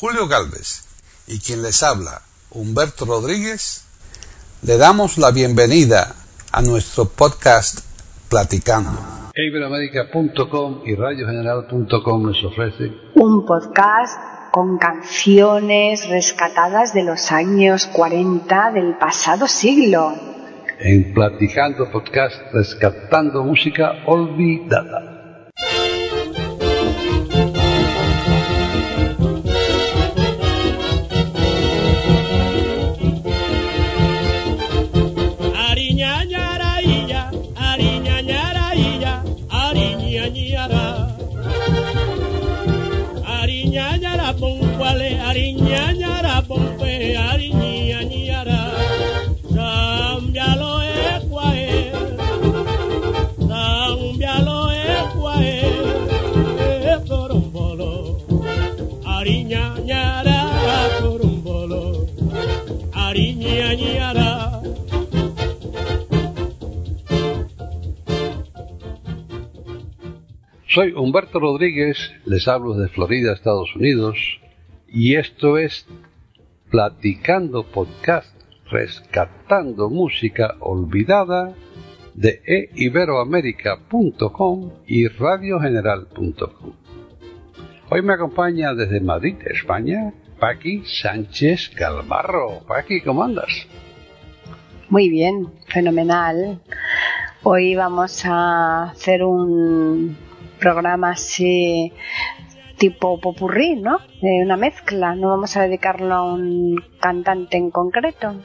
Julio Galvez y quien les habla, Humberto Rodríguez, le damos la bienvenida a nuestro podcast Platicando. Iberoamérica.com y radiogeneral.com nos ofrece un podcast con canciones rescatadas de los años 40 del pasado siglo. En Platicando Podcast, rescatando música olvidada. Soy Humberto Rodríguez, les hablo de Florida, Estados Unidos, y esto es Platicando Podcast, rescatando música olvidada de eiberoamerica.com y radiogeneral.com. Hoy me acompaña desde Madrid, España, Paqui Sánchez Calvarro. Paqui, ¿cómo andas? Muy bien, fenomenal. Hoy vamos a hacer un programa así tipo popurrí, ¿no? una mezcla, no vamos a dedicarlo a un cantante en concreto.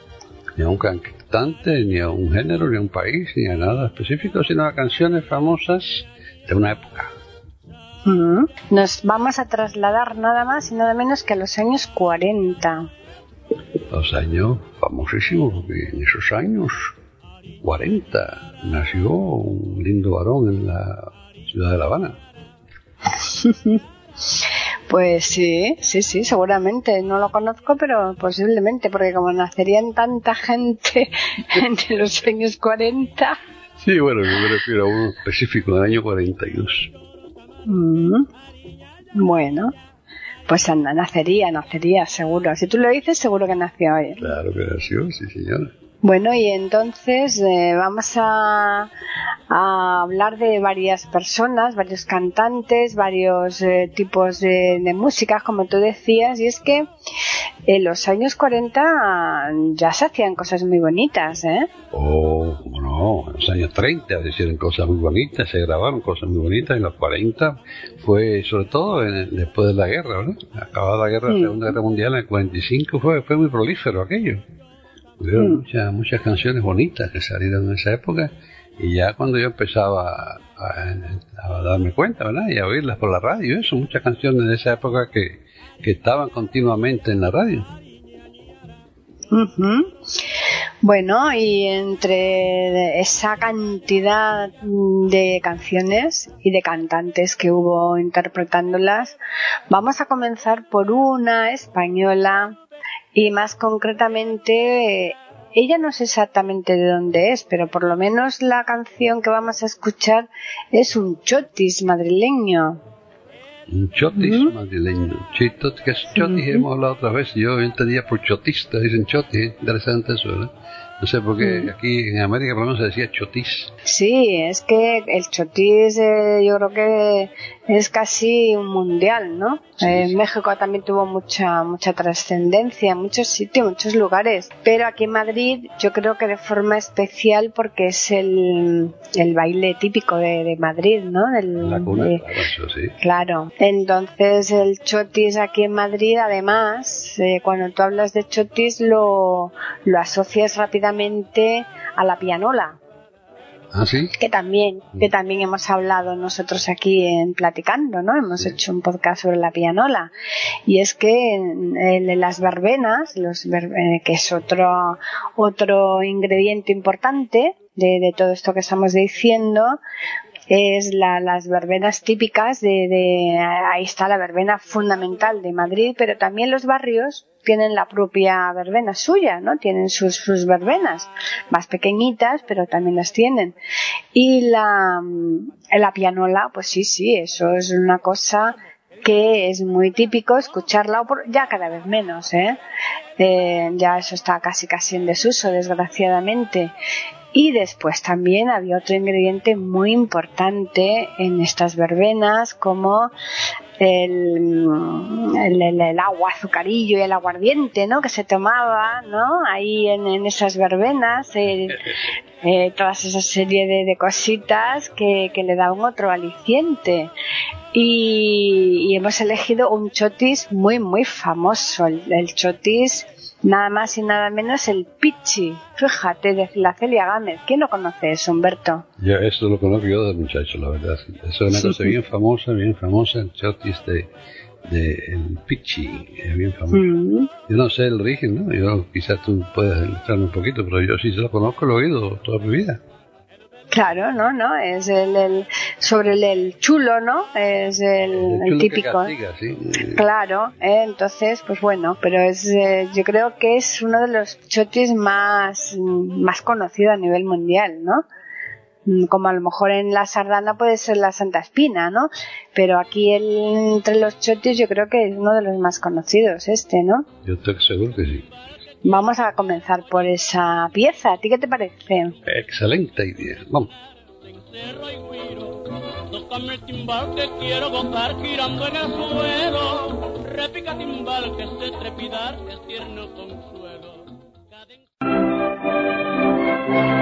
Ni a un cantante, ni a un género, ni a un país, ni a nada específico, sino a canciones famosas de una época. Mm. Nos vamos a trasladar nada más y nada menos que a los años 40. Los años famosísimos, porque en esos años 40 nació un lindo varón en la ciudad de La Habana. Pues sí, sí, sí, seguramente. No lo conozco, pero posiblemente, porque como nacerían tanta gente entre los años 40. Sí, bueno, yo me refiero a uno específico del año 42. Mm, bueno, pues anda, nacería, nacería, seguro. Si tú lo dices, seguro que nació hoy. Claro que nació, sí, señora. Bueno, y entonces eh, vamos a, hablar de varias personas, varios cantantes, varios eh, tipos de, música, como tú decías, y es que en los años 40 ya se hacían cosas muy bonitas, ¿eh? Oh, no, en los años 30 se hicieron cosas muy bonitas, se grabaron cosas muy bonitas, en los 40 fue, sobre todo después de la guerra, ¿no? Acabada la guerra, la Segunda Guerra Mundial, en el 45 fue, fue muy prolífero aquello. Hubieron mm. muchas, muchas canciones bonitas que salieron en esa época y ya cuando yo empezaba a, darme cuenta, ¿verdad? Y a oírlas por la radio, eso, muchas canciones de esa época que, que estaban continuamente en la radio. Bueno, y entre esa cantidad de canciones y de cantantes que hubo interpretándolas, vamos a comenzar por una española y más concretamente ella no sé exactamente de dónde es, pero por lo menos la canción que vamos a escuchar es un chotis madrileño. Un chotis madrileño. Chito, que es chotis, hemos hablado otra vez. Yo entendía por chotista, dicen chotis, interesante eso, ¿verdad? No sé por qué aquí en América por lo menos se decía chotis. Sí, es que el chotis eh, yo creo que es casi un mundial, ¿no? en México también tuvo mucha mucha trascendencia en muchos sitios, muchos lugares, pero aquí en Madrid yo creo que de forma especial porque es el, el baile típico de, Madrid, ¿no? La cuna, claro, sí. Claro. Entonces el chotis aquí en Madrid, además, eh, cuando tú hablas de chotis lo, lo asocias rápidamente a la pianola ¿Ah, sí? Que también, que también hemos hablado nosotros aquí en Platicando, ¿no? Hemos hecho un podcast sobre la pianola. Y es que en, las verbenas, los eh, que es otro, otro ingrediente importante de, de todo esto que estamos diciendo, es la, las verbenas típicas de, de, ahí está la verbena fundamental de Madrid, pero también los barrios tienen la propia verbena suya, ¿no? Tienen sus, sus verbenas, más pequeñitas, pero también las tienen. Y la, la pianola, pues sí, sí, eso es una cosa que es muy típico escucharla, ya cada vez menos, ¿eh? ¿eh? ya eso está casi casi en desuso, desgraciadamente. Y después también había otro ingrediente muy importante en estas verbenas, como el, el, agua azucarillo y el aguardiente, ¿no? Que se tomaba, ¿no? Ahí en, esas verbenas, eh, eh, todas esa serie de, cositas que, le daban otro aliciente. Y, hemos elegido un chotis muy, muy famoso, el chotis nada más y nada menos el Pichi, fíjate, de la Celia Gámez. ¿Quién lo conoce eso, Humberto? Yo esto lo conozco yo de muchacho, la verdad. Eso es una cosa bien famosa, bien famosa, el chotis de, de el Pichi, bien famoso. Mm. Yo no sé el origen, ¿no? Yo, quizás tú puedes ilustrarme un poquito, pero yo sí se lo conozco, lo he oído toda mi vida. Claro, ¿no? ¿no? Es el, sobre el, chulo, ¿no? Es el, típico. Claro, ¿eh? entonces, pues bueno, pero es, eh, yo creo que es uno de los chotis más, más conocidos a nivel mundial, ¿no? Como a lo mejor en la sardana puede ser la Santa Espina, ¿no? Pero aquí entre los chotis yo creo que es uno de los más conocidos, este, ¿no? Yo estoy seguro que sí. Vamos a comenzar por esa pieza. ¿A ti qué te parece? Excelente idea. Vamos. Tócame el timbal que quiero gozar girando en el suelo. Repica timbal que sé trepidar, es tierno consuelo. porque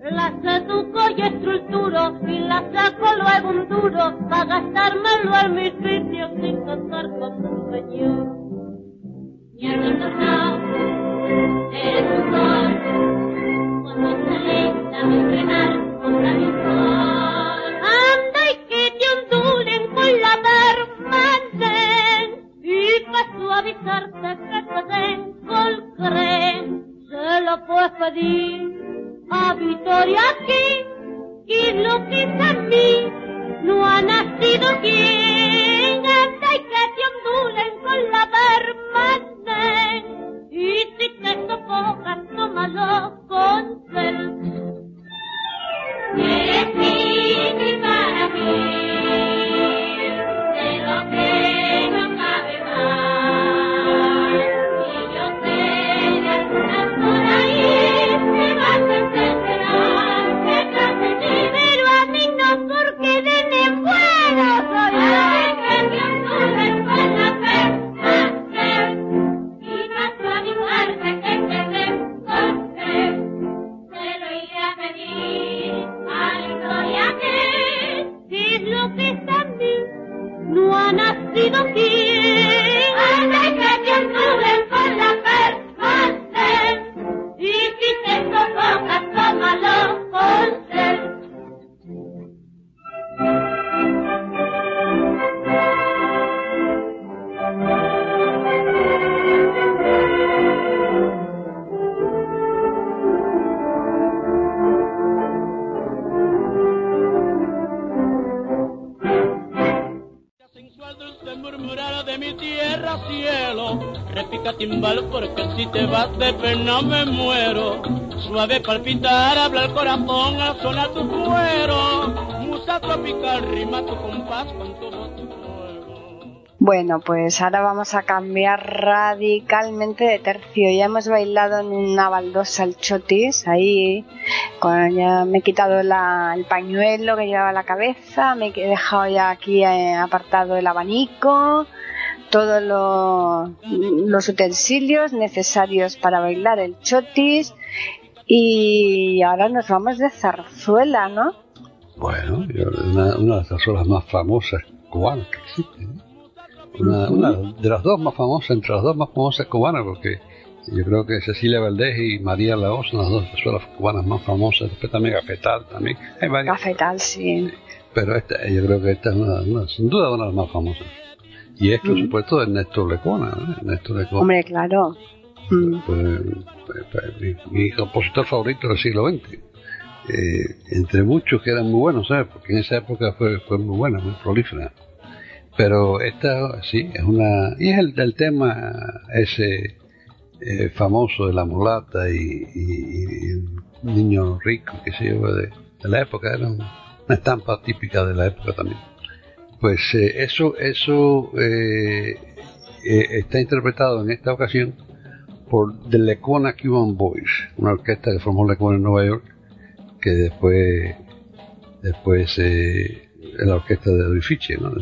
La seduco y estructuro y la saco luego un duro para gastármelo en mis vicios sin cantar con un señor. Y el retornado eres un sol, cuando sale dame frenar contra mi sol. Anda y que te ondulen con la permanente y para suavizarte que te den colcrem, se lo puedes pedir Victoria aquí y lo que a mí no ha nacido quien anda y que te ondulen con la permanente y si te sofocas, tómalo con cel. Eres no ha nacido quien. El. Bueno, pues ahora vamos a cambiar radicalmente de tercio. Ya hemos bailado en una baldosa al chotis, ahí ya me he quitado la- el pañuelo que llevaba la cabeza, me he dejado ya aquí eh, apartado el abanico, todos lo- los utensilios necesarios para bailar el chotis y ahora nos vamos de zarzuela, ¿no? Bueno, una, una de las zarzuelas más famosas cubanas que existen. Una, una de las dos más famosas, entre las dos más famosas cubanas, porque yo creo que Cecilia Valdés y María Laos son las dos zarzuelas cubanas más famosas. Después también Cafetal, también. Hay varias. Cafetal, sí. Pero esta, yo creo que esta es una, una- sin duda una de las más famosas. Y es, por Mm. supuesto, de Néstor Lecuona. ¿no? Néstor Lecuona Hombre, claro. Mm. fue, fue- fue mi, mi compositor favorito del siglo XX. Eh, entre muchos que eran muy buenos, ¿sabes? Porque en esa época fue, fue muy buena, muy prolífera. Pero esta, sí, es una... Y es el del tema ese eh, famoso de la mulata y, y- y el niño rico, que se yo, de, de la época, era un- una estampa típica de la época también. Pues eh, eso, eso eh, eh, está interpretado en esta ocasión por The Lecona Cuban Boys, una orquesta que formó Lecona en Nueva York, que después, después eh, la orquesta de Orifiche, ¿no?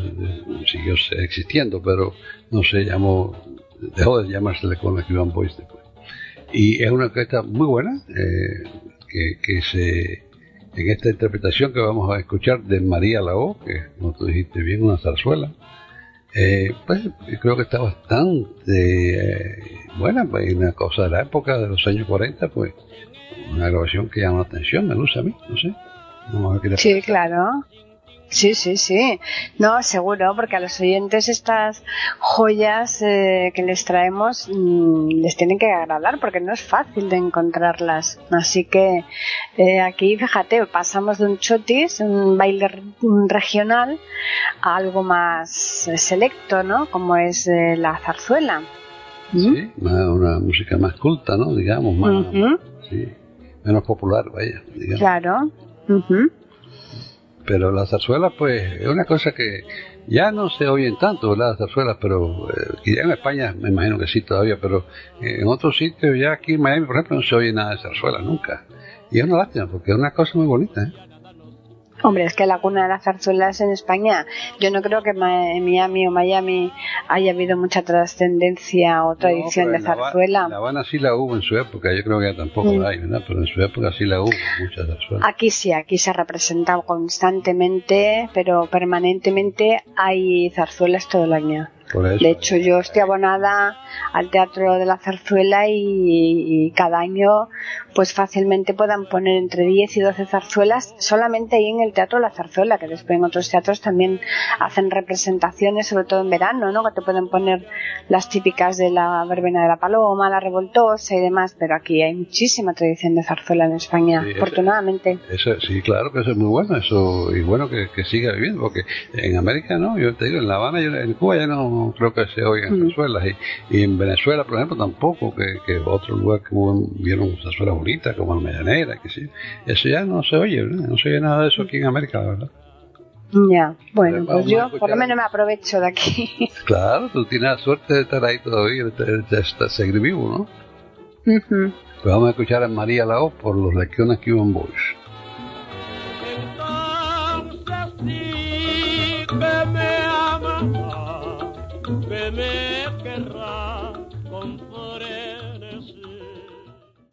siguió existiendo, pero no se llamó, dejó de llamarse Lecona Cuban Boys después. Y es una orquesta muy buena, eh, que, que se, en esta interpretación que vamos a escuchar de María Lao, que como tú dijiste bien, una zarzuela, eh, pues creo que está bastante eh, buena, pues, una cosa de la época de los años 40, pues una grabación que llama la atención, me luce a mí, no sé. Vamos a ver qué le Sí, claro. Sí, sí, sí. No, seguro, porque a los oyentes estas joyas eh, que les traemos mm, les tienen que agradar, porque no es fácil de encontrarlas. Así que eh, aquí, fíjate, pasamos de un chotis, un baile regional, a algo más eh, selecto, ¿no? Como es eh, la zarzuela. ¿Mm? Sí, una música más culta, ¿no? Digamos, más, sí, menos popular, vaya, digamos. Claro. Ujú. Pero la zarzuela, pues, es una cosa que ya no se oyen tanto, ¿verdad? Las zarzuelas, pero eh, en España me imagino que sí todavía, pero en otros sitios, ya aquí en Miami, por ejemplo, no se oye nada de zarzuela nunca. Y es una lástima, porque es una cosa muy bonita, ¿eh? Hombre, es que la cuna de las zarzuelas en España, yo no creo que en Miami o Miami haya habido mucha trascendencia o tradición No, de zarzuela. En La Habana sí la hubo en su época, yo creo que ya tampoco Mm. la hay, ¿verdad? Pero en su época sí la hubo, muchas zarzuelas. Aquí sí, aquí se ha representado constantemente, pero permanentemente hay zarzuelas todo el año. Eso, De hecho, yo estoy abonada al Teatro de la Zarzuela y, y cada año pues fácilmente puedan poner entre 10 y 12 zarzuelas solamente ahí en el Teatro de la Zarzuela, que después en otros teatros también hacen representaciones, sobre todo en verano, ¿no? que te pueden poner las típicas de la verbena de la paloma, la revoltosa y demás, pero aquí hay muchísima tradición de zarzuela en España, Sí, afortunadamente. Eso, sí, claro que eso es muy bueno, eso y bueno que, que siga viviendo, porque en América no, yo te digo, en La Habana, yo, en Cuba ya no creo que se oigan Mm. zarzuelas, y, y en Venezuela, por ejemplo, tampoco, que, que otro lugar que hubo, vieron zarzuelas bonitas, como el Medianera, que sí, eso ya no se oye, ¿verdad? no se oye nada de eso aquí en América, la verdad. Ya, bueno, pues yo por lo menos me aprovecho de aquí. Claro, tú tienes la suerte de estar ahí todavía, de, de- de seguir vivo, ¿no? Pues vamos a escuchar a María Lao por los Lecciones Cuban Boys.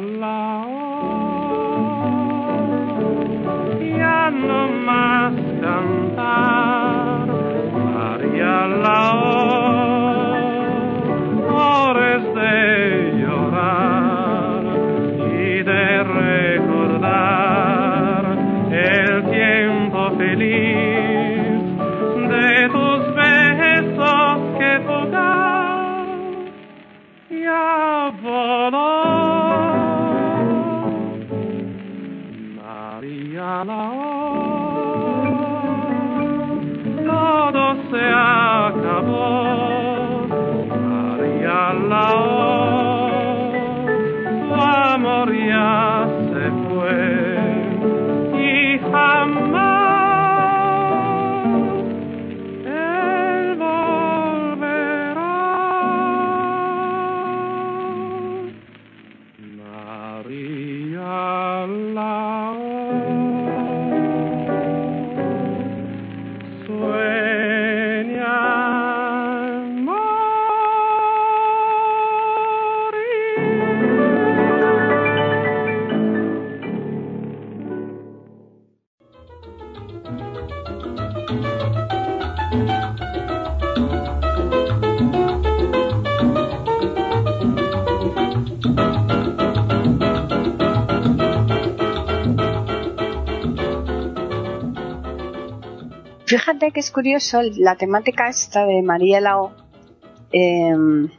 María la Que es curioso la temática esta de María Lao eh,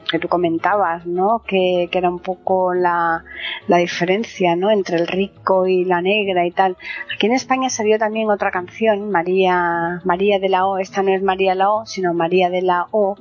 que tú comentabas, ¿no? Que, que era un poco la, la diferencia, ¿no? Entre el rico y la negra y tal. Aquí en España salió también otra canción, María, María de la O. Esta no es María la O, sino María de la O.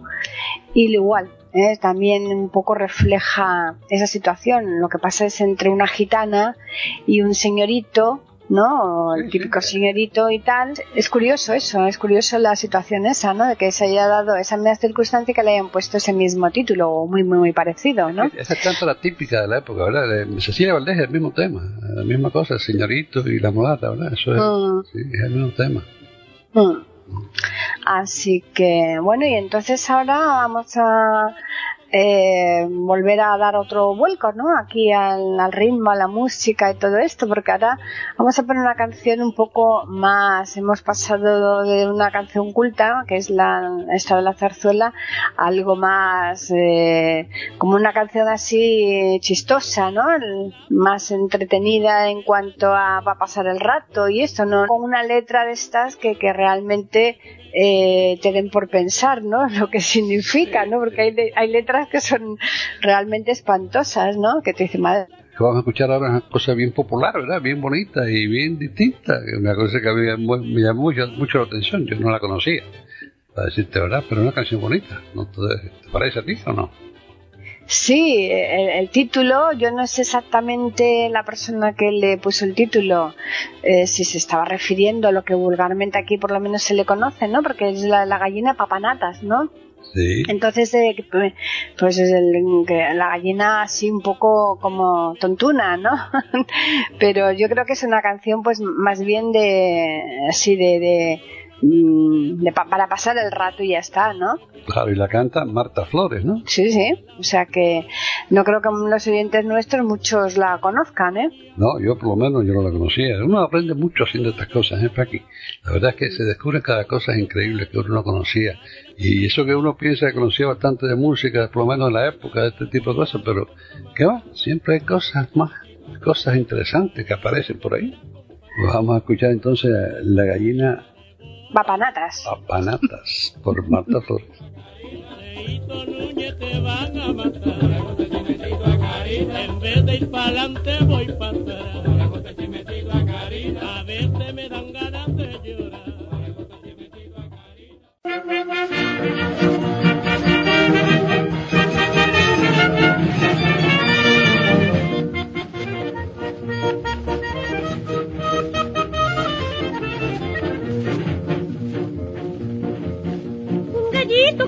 Y igual, ¿eh? también un poco refleja esa situación. Lo que pasa es entre una gitana y un señorito ¿no? El típico señorito y tal. Es curioso eso, es curioso la situación esa, ¿no? De que se haya dado esa misma circunstancia y que le hayan puesto ese mismo título, o muy, muy, muy parecido, ¿no? Esa canta la típica de la época, ¿verdad? De Cecilia Valdés es el mismo tema, la misma cosa, el señorito y la mulata, ¿verdad? Eso es, Mm. sí, es el mismo tema. Mm. Así que, bueno, y entonces ahora vamos a eh, volver a dar otro vuelco, ¿no? Aquí al, ritmo, a la música y todo esto, porque ahora vamos a poner una canción un poco más, hemos pasado de una canción culta, que es la, esta de la zarzuela, a algo más, eh, como una canción así chistosa, ¿no? Más entretenida en cuanto a va a pasar el rato y esto, ¿no? Con una letra de estas que, que realmente eh, te den por pensar, ¿no? Lo que significa, ¿no? Porque hay, le- hay letras que son realmente espantosas, ¿no? Que te dicen, madre, Que vamos a escuchar ahora una cosa bien popular, ¿verdad? Bien bonita y bien distinta. Una cosa que a mí me llamó mucho, mucho la atención, yo no la conocía, para decirte verdad, pero una canción bonita. ¿No te, te parece a ti o no? Sí, el, el título, yo no sé exactamente la persona que le puso el título, eh, si se estaba refiriendo a lo que vulgarmente aquí por lo menos se le conoce, ¿no? Porque es la, la gallina papanatas, ¿no? Sí. Entonces, eh, pues es el, la gallina así un poco como tontuna, ¿no? Pero yo creo que es una canción pues más bien de, así de, de, mm, para pasar el rato y ya está, ¿no? Claro, y la canta Marta Flores, ¿no? Sí, sí. O sea que no creo que los oyentes nuestros muchos la conozcan, ¿eh? No, yo por lo menos yo no la conocía. Uno aprende mucho haciendo estas cosas, ¿eh, Paqui? La verdad es que se descubre cada cosa increíble que uno no conocía. Y eso que uno piensa que conocía bastante de música, por lo menos en la época, de este tipo de cosas, pero ¿qué va? Siempre hay cosas más, cosas interesantes que aparecen por ahí. Vamos a escuchar entonces La gallina Papanatas. a panatas por Marta Flores.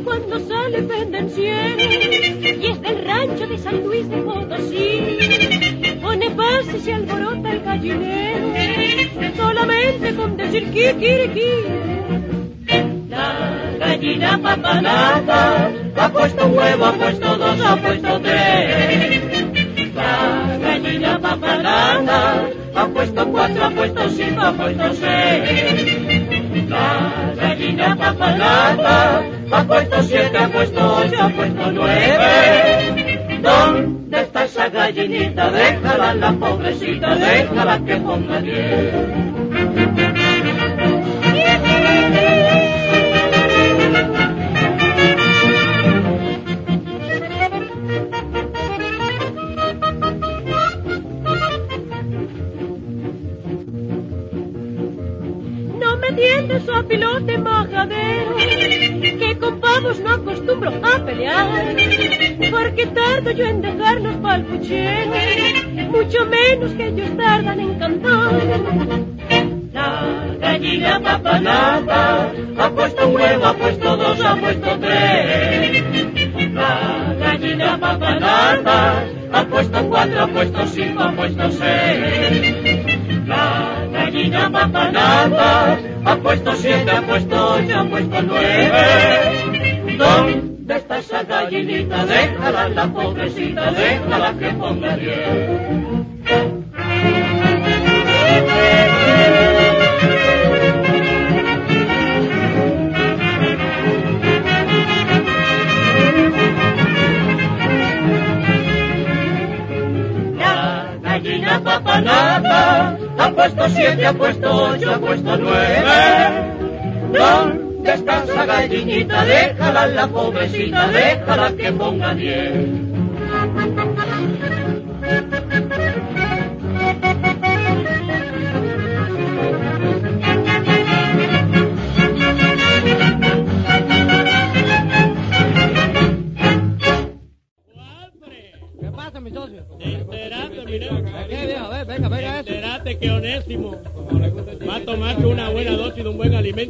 Cuando sale venden cien y es del rancho de San Luis de Potosí. Pone paz y se alborota el gallinero solamente con decir kikiriki. La gallina papalata ha puesto un huevo, ha puesto dos, ha puesto tres. La gallina papalata ha puesto cuatro, ha puesto cinco, ha puesto seis. La gallina papalata ha puesto siete, ha puesto ocho, ha puesto nueve. ¿Dónde está esa gallinita? Déjala la pobrecita, déjala que ponga diez. Porque tardo yo en dejarlos pa'l mucho menos que ellos tardan en cantar. La gallina papalata ha puesto un huevo, ha puesto dos, ha puesto tres. La gallina papalata ha puesto cuatro, ha puesto cinco, ha puesto seis. La gallina papalata ha puesto siete, ha puesto ocho, ha puesto nueve. ¿Dónde está esa gallinita? Déjala la pobrecita, déjala que ponga. La gallina papanata ha puesto siete, ha puesto ocho, ha puesto nueve. ¿Dónde está esa gallinita? Déjala la pobrecita, déjala que ponga diez.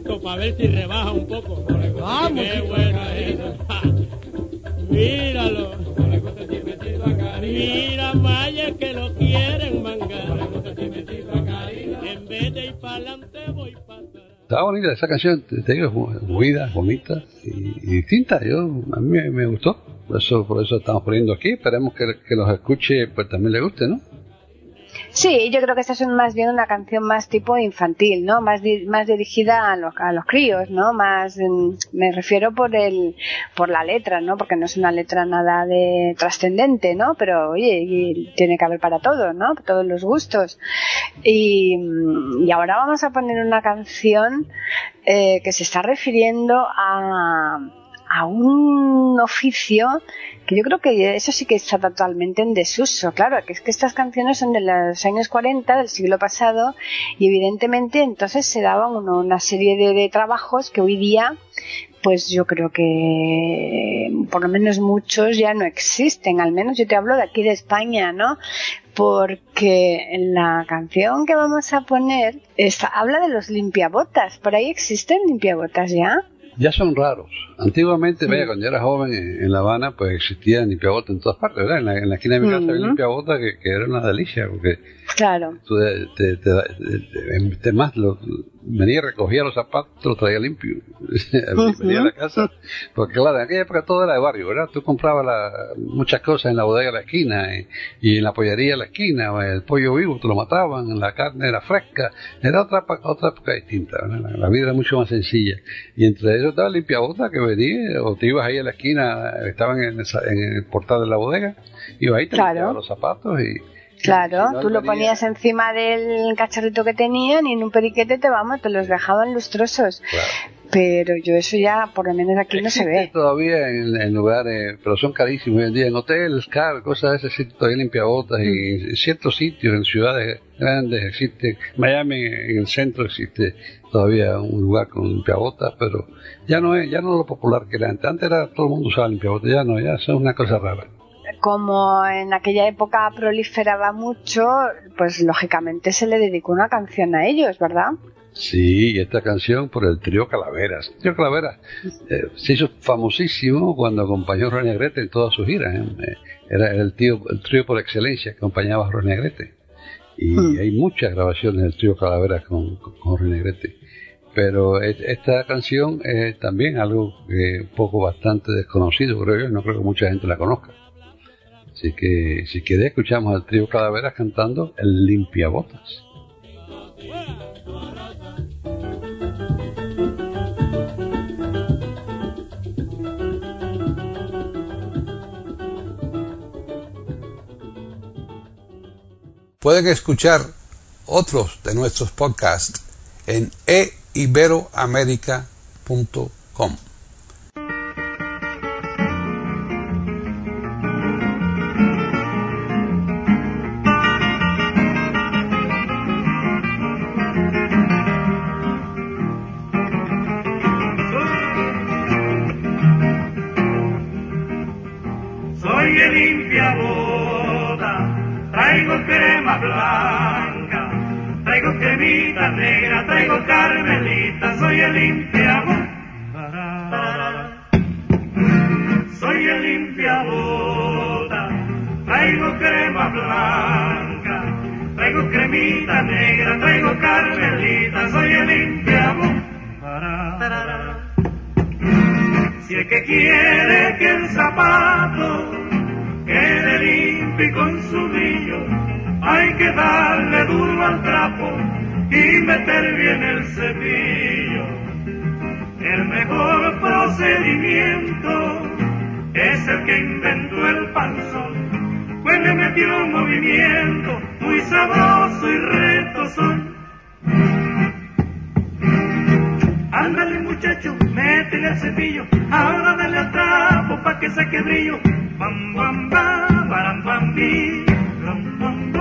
Alimento para ver si rebaja un poco. Vamos, Qué chico. bueno eso. Ja. Míralo. Mira, Maya, que lo quieren mangar. En vez de ir para adelante, voy para atrás. Estaba bonita esa canción, te, digo, es movida, bonita y, y distinta. Yo, a mí me, me gustó. Por eso, por eso estamos poniendo aquí. Esperemos que, que los escuche, pues también le guste, ¿no? Sí, yo creo que esta es más bien una canción más tipo infantil, ¿no? Más, di- más dirigida a los, a los críos, ¿no? Más, mm, me refiero por el, por la letra, ¿no? Porque no es una letra nada de trascendente, ¿no? Pero, oye, tiene que haber para todos, ¿no? Todos los gustos. Y, mm, y ahora vamos a poner una canción eh, que se está refiriendo a, a un oficio que yo creo que eso sí que está totalmente en desuso. Claro, que es que estas canciones son de los años 40 del siglo pasado y evidentemente entonces se daban uno- una serie de, de trabajos que hoy día pues yo creo que por lo menos muchos ya no existen, al menos yo te hablo de aquí de España, ¿no? Porque la canción que vamos a poner habla de los limpiabotas, ¿por ahí existen limpiabotas ya? Ya son raros. Antiguamente, vaya, cuando yo era joven en, en La Habana, pues existía limpiabota en todas partes, ¿verdad? En la, en la esquina de mi casa había limpiabota que, que era una delicia, porque Claro. tú te, te, te, te- te- más lo, venía, recogía los zapatos, los traía limpio. venía a la casa, porque claro, en aquella época todo era de barrio, ¿verdad? Tú comprabas la- muchas cosas en la bodega de la esquina y, y en la pollería de la esquina, el pollo vivo te lo mataban, la carne era fresca, era otra, otra época distinta, ¿verdad? La, la vida era mucho más sencilla. Y entre ellos estaba el limpiabota que venía, o te ibas ahí a la esquina, estaban en, esa- en el portal de la bodega, ibas ahí, te Claro. limpiabas los zapatos y Claro, Si no, tú lo ponías encima del cacharrito que tenían y en un periquete te vamos, te los dejaban lustrosos. Claro. Pero yo eso ya, por lo menos aquí no se ve. todavía en, en lugares, pero son carísimos hoy en día, en hoteles, car, cosas de ese existe todavía limpiabotas y Mm. en ciertos sitios, en ciudades grandes existe, Miami en el centro existe todavía un lugar con limpiabotas, pero ya no es, ya no es lo popular que era antes. Antes era todo el mundo usaba limpiabotas, ya no, ya es una cosa rara. Como en aquella época proliferaba mucho, pues lógicamente se le dedicó una canción a ellos, ¿verdad? Sí, y esta canción por el trío Calaveras. El trío Calaveras eh, se hizo famosísimo cuando acompañó a Ronnie Agrete en todas sus giras. ¿eh? Eh, Era el, tío, el trío por excelencia que acompañaba a Ronnie Agrete. Y Hmm. hay muchas grabaciones del trío Calaveras con, con, con Ronnie Agrete. Pero esta canción es también algo que un poco bastante desconocido, creo yo. No creo que mucha gente la conozca. Así que si quieres escuchamos al trío Calaveras cantando El Limpiabotas. Pueden escuchar otros de nuestros podcasts en eiberoamerica.com. traigo cremita negra, traigo carmelita, soy el limpiabotas. Soy el limpiabotas, traigo crema blanca, traigo cremita negra, traigo carmelita, soy el limpiabotas. Si es que quiere que el zapato quede limpio y con su brillo, hay que darle duro al trapo y meter bien el cepillo. El mejor procedimiento es el que inventó el panzón, pues le metió movimiento muy sabroso y retozón. Ándale muchacho, métele al cepillo, ahora dale al trapo pa' que saque brillo. Bam bam bam, baram bam bi, bam bam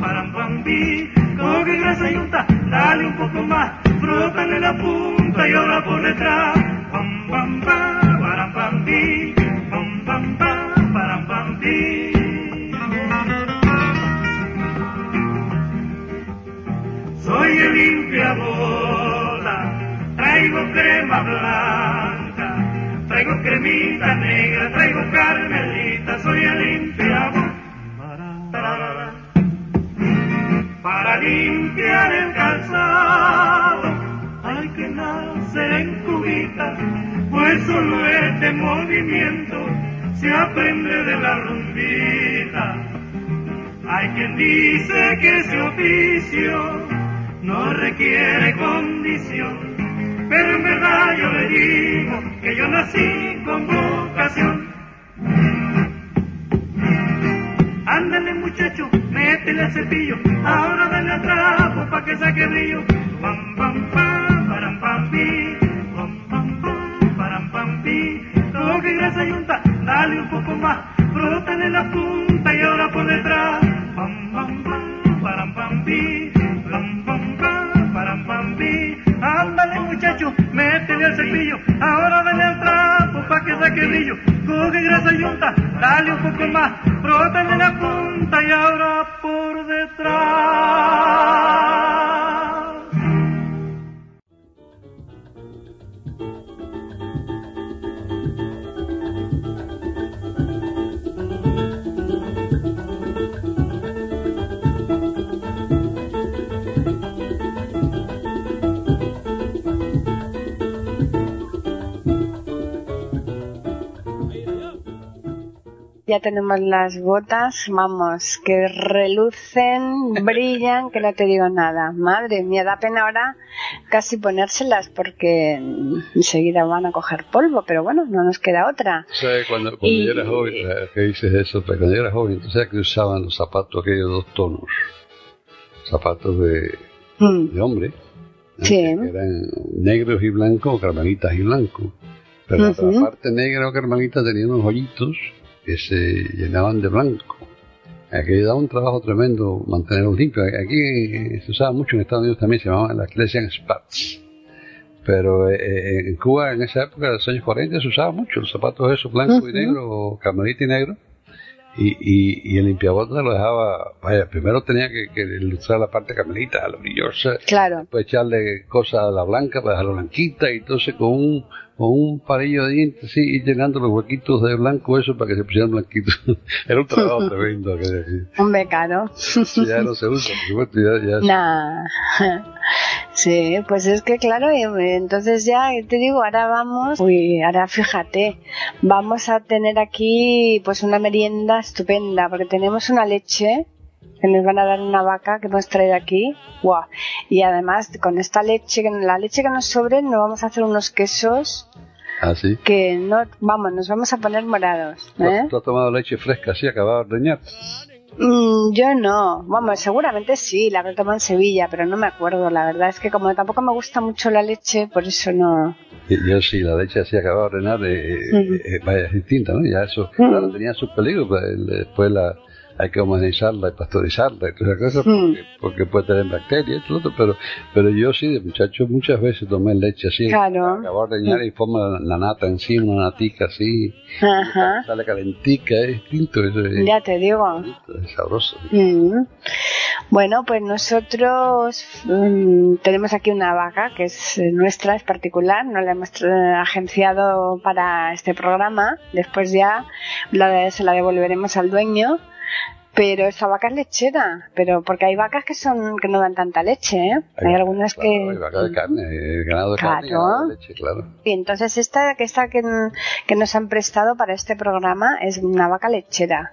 bam, bam bi. Coge grasa y unta, dale un poco más, frótale la punta y ahora por detrás. Bam, baram bam bi, bam bam bam, baram bam bi. Soy el limpiabola, traigo crema blanca, traigo cremita negra, traigo carmelita, soy el nacer en cubita, pues solo este movimiento se aprende de la rumbita. Hay quien dice que ese oficio no requiere condición, pero en verdad yo le digo que yo nací con vocación. Ándale muchacho, métele al cepillo, ahora dale al trapo pa' que saque brillo. Pam pam pam, dale un poco más, frótale la punta y ahora por detrás. Pam pam pam, param pam pi, pam pam pam, param pam pi. Ándale muchacho, métele al cepillo, ahora dale al trapo pa' que saque brillo. Coge grasa y unta, dale un poco más, frótale la punta y ahora por detrás. Ya tenemos las botas, vamos, que relucen, brillan, que no te digo nada. Madre mía, da pena ahora casi ponérselas porque enseguida van a coger polvo, pero bueno, no nos queda otra. ¿Sabes? Cuando, cuando Y- yo era joven, eh, que dices eso, pero cuando yo era joven, sabes que usaban los zapatos aquellos dos tonos, zapatos de, Mm, de hombre. Sí. que eran negros y blancos o carmelitas y blancos. Pero Ujú. la parte negra o carmelita tenía unos hoyitos que se llenaban de blanco. Aquello daba un trabajo tremendo mantenerlos limpios. Aquí eh, se usaba mucho en Estados Unidos también, se llamaban las le decían spats. Pero eh, eh, en Cuba en esa época, de los años 40, se usaba mucho los zapatos esos blancos y Ujú. negros, o carmelita y negro. Y, y, y el limpiabotas lo dejaba, vaya, primero tenía que, que ilustrar la parte carmelita, la brillosa, claro. después echarle cosas a la blanca para dejarla blanquita y entonces con un, con un palillo de dientes así ir llenando los huequitos de blanco eso para que se pusieran blanquitos. Era un trabajo tremendo caro. Eso ya no se usa, por supuesto, ya, ya Nah. Sí, pues es que claro, y, eh, entonces ya te digo, ahora vamos, uy, ahora fíjate, vamos a tener aquí pues una merienda estupenda, porque tenemos una leche que nos van a dar una vaca que hemos traído aquí, guau, y además con esta leche, la leche que nos sobre, nos vamos a hacer unos quesos así. que no, vamos, nos vamos a poner morados, ¿eh? ¿Tú, has tomado leche fresca así, acabada de ordeñar? Mm, yo no, vamos, seguramente sí, la habré tomado en Sevilla, pero no me acuerdo, la verdad es que como tampoco me gusta mucho la leche, por eso no. Yo sí, la leche así acabada de ordenar, eh, Ujú. eh, vaya, es distinta, ¿no? Ya eso, Ujú. claro, tenía sus peligros, pues, después la, hay que homogeneizarla y esas cosas, Mm. porque, porque puede tener bacterias otro, pero, pero yo sí, de muchacho, muchas veces tomé leche así, Claro. acabada de ordeñar y forma la, nata encima, una natica así, Ajá, sale calentica, es distinto, eso es, ya te digo. es sabroso. Mm. Bueno, pues nosotros mm, tenemos aquí una vaca que es eh, nuestra, es particular, no la hemos eh, agenciado para este programa. Después ya la- se la devolveremos al dueño. Pero esa vaca es lechera, pero porque hay vacas que son que no dan tanta leche, ¿eh? Hay, algunas claro, que Hay vaca de carne, eh, ganado de carne y Claro. ganado de leche, claro. Y entonces esta que esta que, que nos han prestado para este programa es una vaca lechera.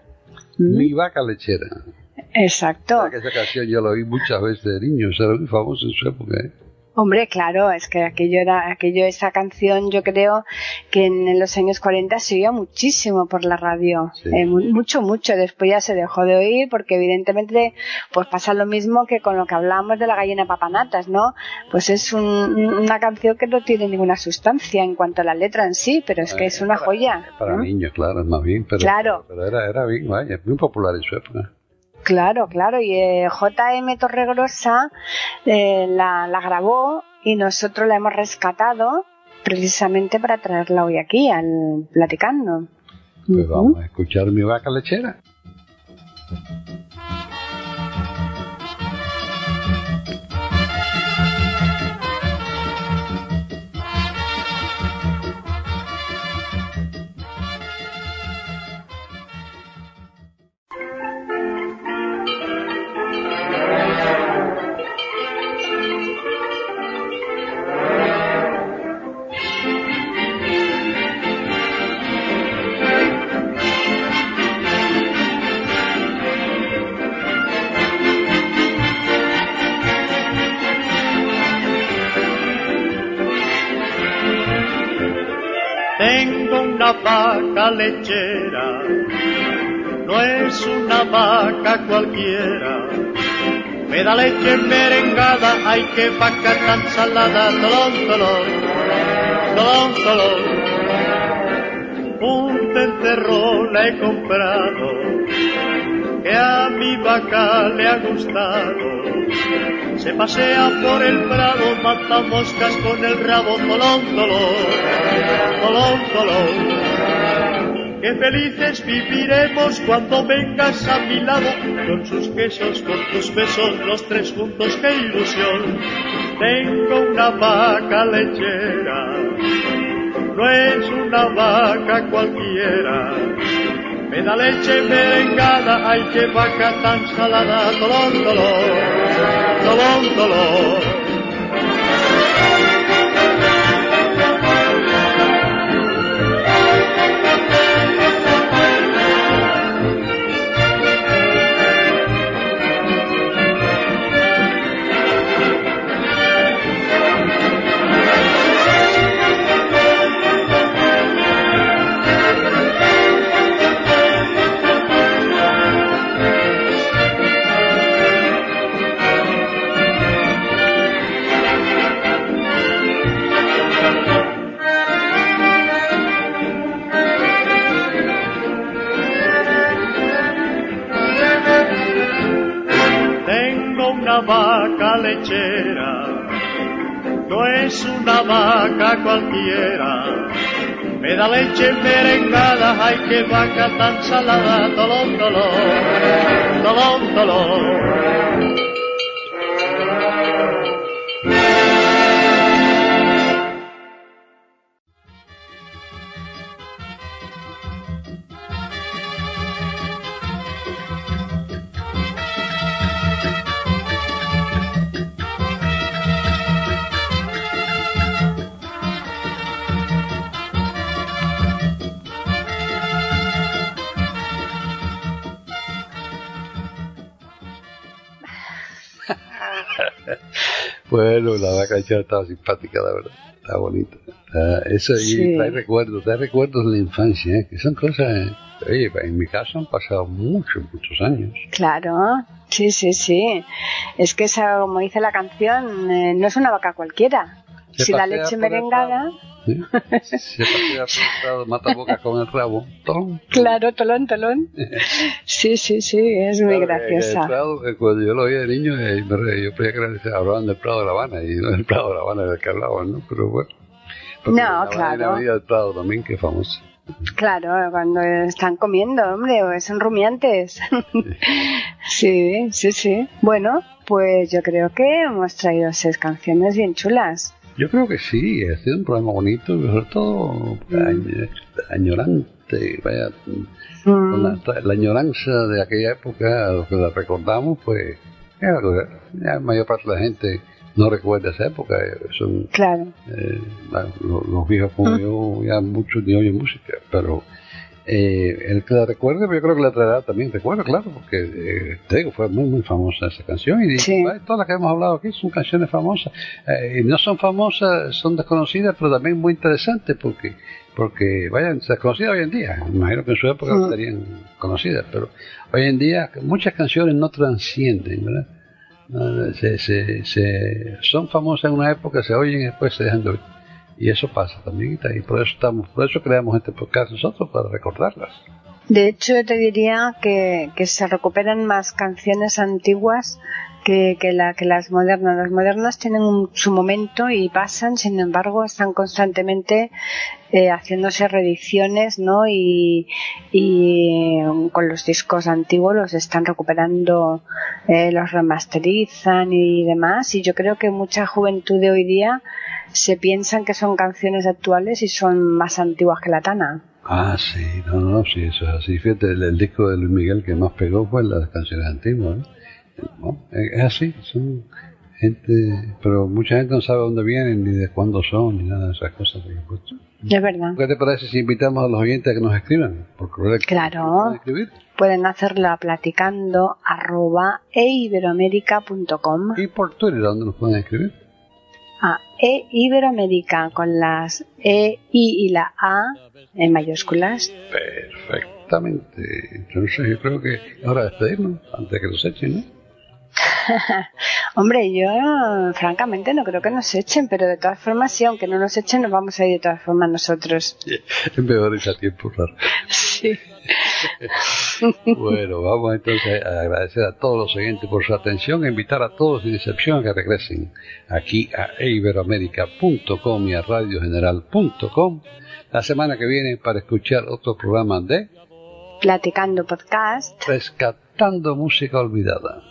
Mm, Mi vaca lechera. Exacto. ¿Sabes que esa canción yo la oí muchas veces de niño, o sea, era muy famosa en su época, ¿eh? Hombre, claro, es que aquello era, aquello, esa canción, yo creo que en los años 40 se oía muchísimo por la radio, Sí. Eh, mu- mucho, mucho. Después ya se dejó de oír porque evidentemente, pues pasa lo mismo que con lo que hablamos de la gallina papanatas, ¿no? Pues es un- una canción que no tiene ninguna sustancia en cuanto a la letra en sí, pero es que Eh, es una para- joya. Para ¿no? niños, claro, es más bien, pero, Claro. pero era, era bien, vaya, muy popular en su época. Claro, claro, y eh, JM Torregrosa eh, la, la grabó y nosotros la hemos rescatado precisamente para traerla hoy aquí al platicando. Pues vamos a escuchar mi vaca lechera. Vaca lechera, no es una vaca cualquiera. Me da leche merengada, ay que vaca tan salada, tolón, tolón, tolón, tolón. Un tenterrón he comprado, que a mi vaca le ha gustado. Se pasea por el prado, mata moscas con el rabo, tolón, tolón, tolón. Qué felices viviremos cuando vengas a mi lado, con sus quesos, con tus besos, los tres juntos, qué ilusión. Tengo una vaca lechera, no es una vaca cualquiera. Me da leche merengada, ay qué vaca tan salada, tolón, tolón, tolón, tolón. Cualquiera. Me da leche merengada, ay que vaca tan salada, tolón, tolón, tolón, tolón. Bueno, la vaca lechera estaba simpática, la verdad. Está bonita. Eso Sí. y trae recuerdos, trae recuerdos de la infancia, ¿eh? que son cosas. Oye, en mi caso han pasado muchos, muchos años. Claro, sí, sí, sí. Es que esa, como dice la canción, eh, no es una vaca cualquiera. Se si la leche merengada, ¿sí? Se pasea prado, mata bocas con el rabo. ¡Tom! claro, tolón, tolón. Sí, sí, sí, es muy Claro, que- que el graciosa. Prado, cuando yo lo oía de niño, eh, yo creía que hablaban del Prado de La Habana, y no del Prado de La Habana del que hablaban, ¿no? Pero bueno. No, La claro. avenida del Prado también, que es famosa. Claro, cuando están comiendo, hombre, o son rumiantes. sí, sí, sí. Bueno, pues yo creo que hemos traído seis canciones bien chulas. Yo creo que sí, ha sido un programa bonito, sobre todo añ- añorante, vaya, Mm, la, la añoranza de aquella época, lo que la recordamos, pues, la mayor parte de la gente no recuerda esa época, eh, son claro. eh, la- lo- los viejos como yo, ya muchos ni oyen música, pero eh, el que la recuerde, yo creo que la traerá también recuerdo, claro, porque eh, te digo, fue muy, muy famosa esa canción y Sí. ay, todas las que hemos hablado aquí son canciones famosas. Eh, y no son famosas, son desconocidas, pero también muy interesantes porque, porque vayan, desconocidas hoy en día. Imagino que en su época Mm. estarían conocidas, pero hoy en día muchas canciones no trascienden, ¿verdad? No, se, se, se- son famosas en una época, se oyen y después se dejan de oír. Y eso pasa también, y por eso estamos, por eso creamos este podcast nosotros, para recordarlas. De hecho, yo te diría que, que se recuperan más canciones antiguas que, que, la, que las modernas. Las modernas tienen un- su momento y pasan, sin embargo, están constantemente eh, haciéndose reediciones, ¿no? Y, y con los discos antiguos los están recuperando, eh, los remasterizan y demás. Y yo creo que mucha juventud de hoy día se piensan que son canciones actuales y son más antiguas que la Tana. Ah, sí, no, no, sí, eso es así. Fíjate, el, el disco de Luis Miguel que más pegó fue las canciones antiguas. ¿eh? No, es así, son gente, pero mucha gente no sabe dónde vienen, ni de cuándo son, ni nada de esas cosas. Es verdad. ¿Qué te parece si invitamos a los oyentes a que nos escriban? Por correo? Claro. ¿Nos pueden pueden hacerlo platicando arroba eiberoamerica.com Y por Twitter, ¿a dónde nos pueden escribir? a eiberoamerica con las e i y la a en mayúsculas Perfectamente. Entonces yo creo que es hora de despedirnos antes de que nos echen, ¿no? hombre yo francamente no creo que nos echen pero de todas formas sí aunque no nos echen nos vamos a ir de todas formas nosotros Es mejor irse a tiempo raro. sí Bueno, vamos entonces a agradecer a todos los oyentes por su atención e invitar a todos sin excepción a que regresen aquí a iberoamérica.com y a radiogeneral.com la semana que viene para escuchar otro programa de platicando podcast Rescatando Música Olvidada.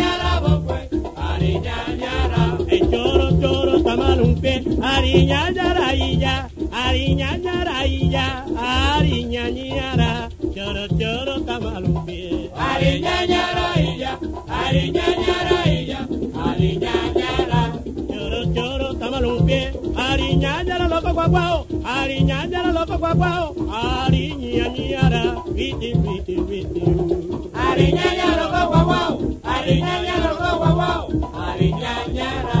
tamalumbie Ariñañara illa Ariñañara Choro choro tamalumbie Ariñañara illa Ariñañara Choro choro tamalumbie Ariñañara loco guaguao Ariñañara loco guaguao Ariñañara viti viti viti. Ariñañara loco guaguao Ariñañara loco guaguao Ariñañara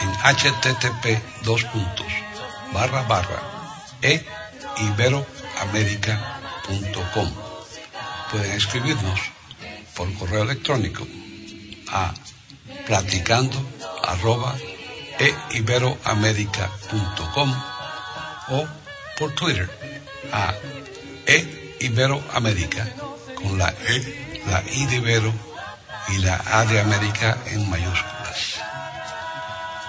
en http dos puntos, barra barra e. Pueden escribirnos por correo electrónico a platicando arroba e iberoamerica.com o por Twitter a e con la e, la i de Ibero y la A de América en mayúsculas.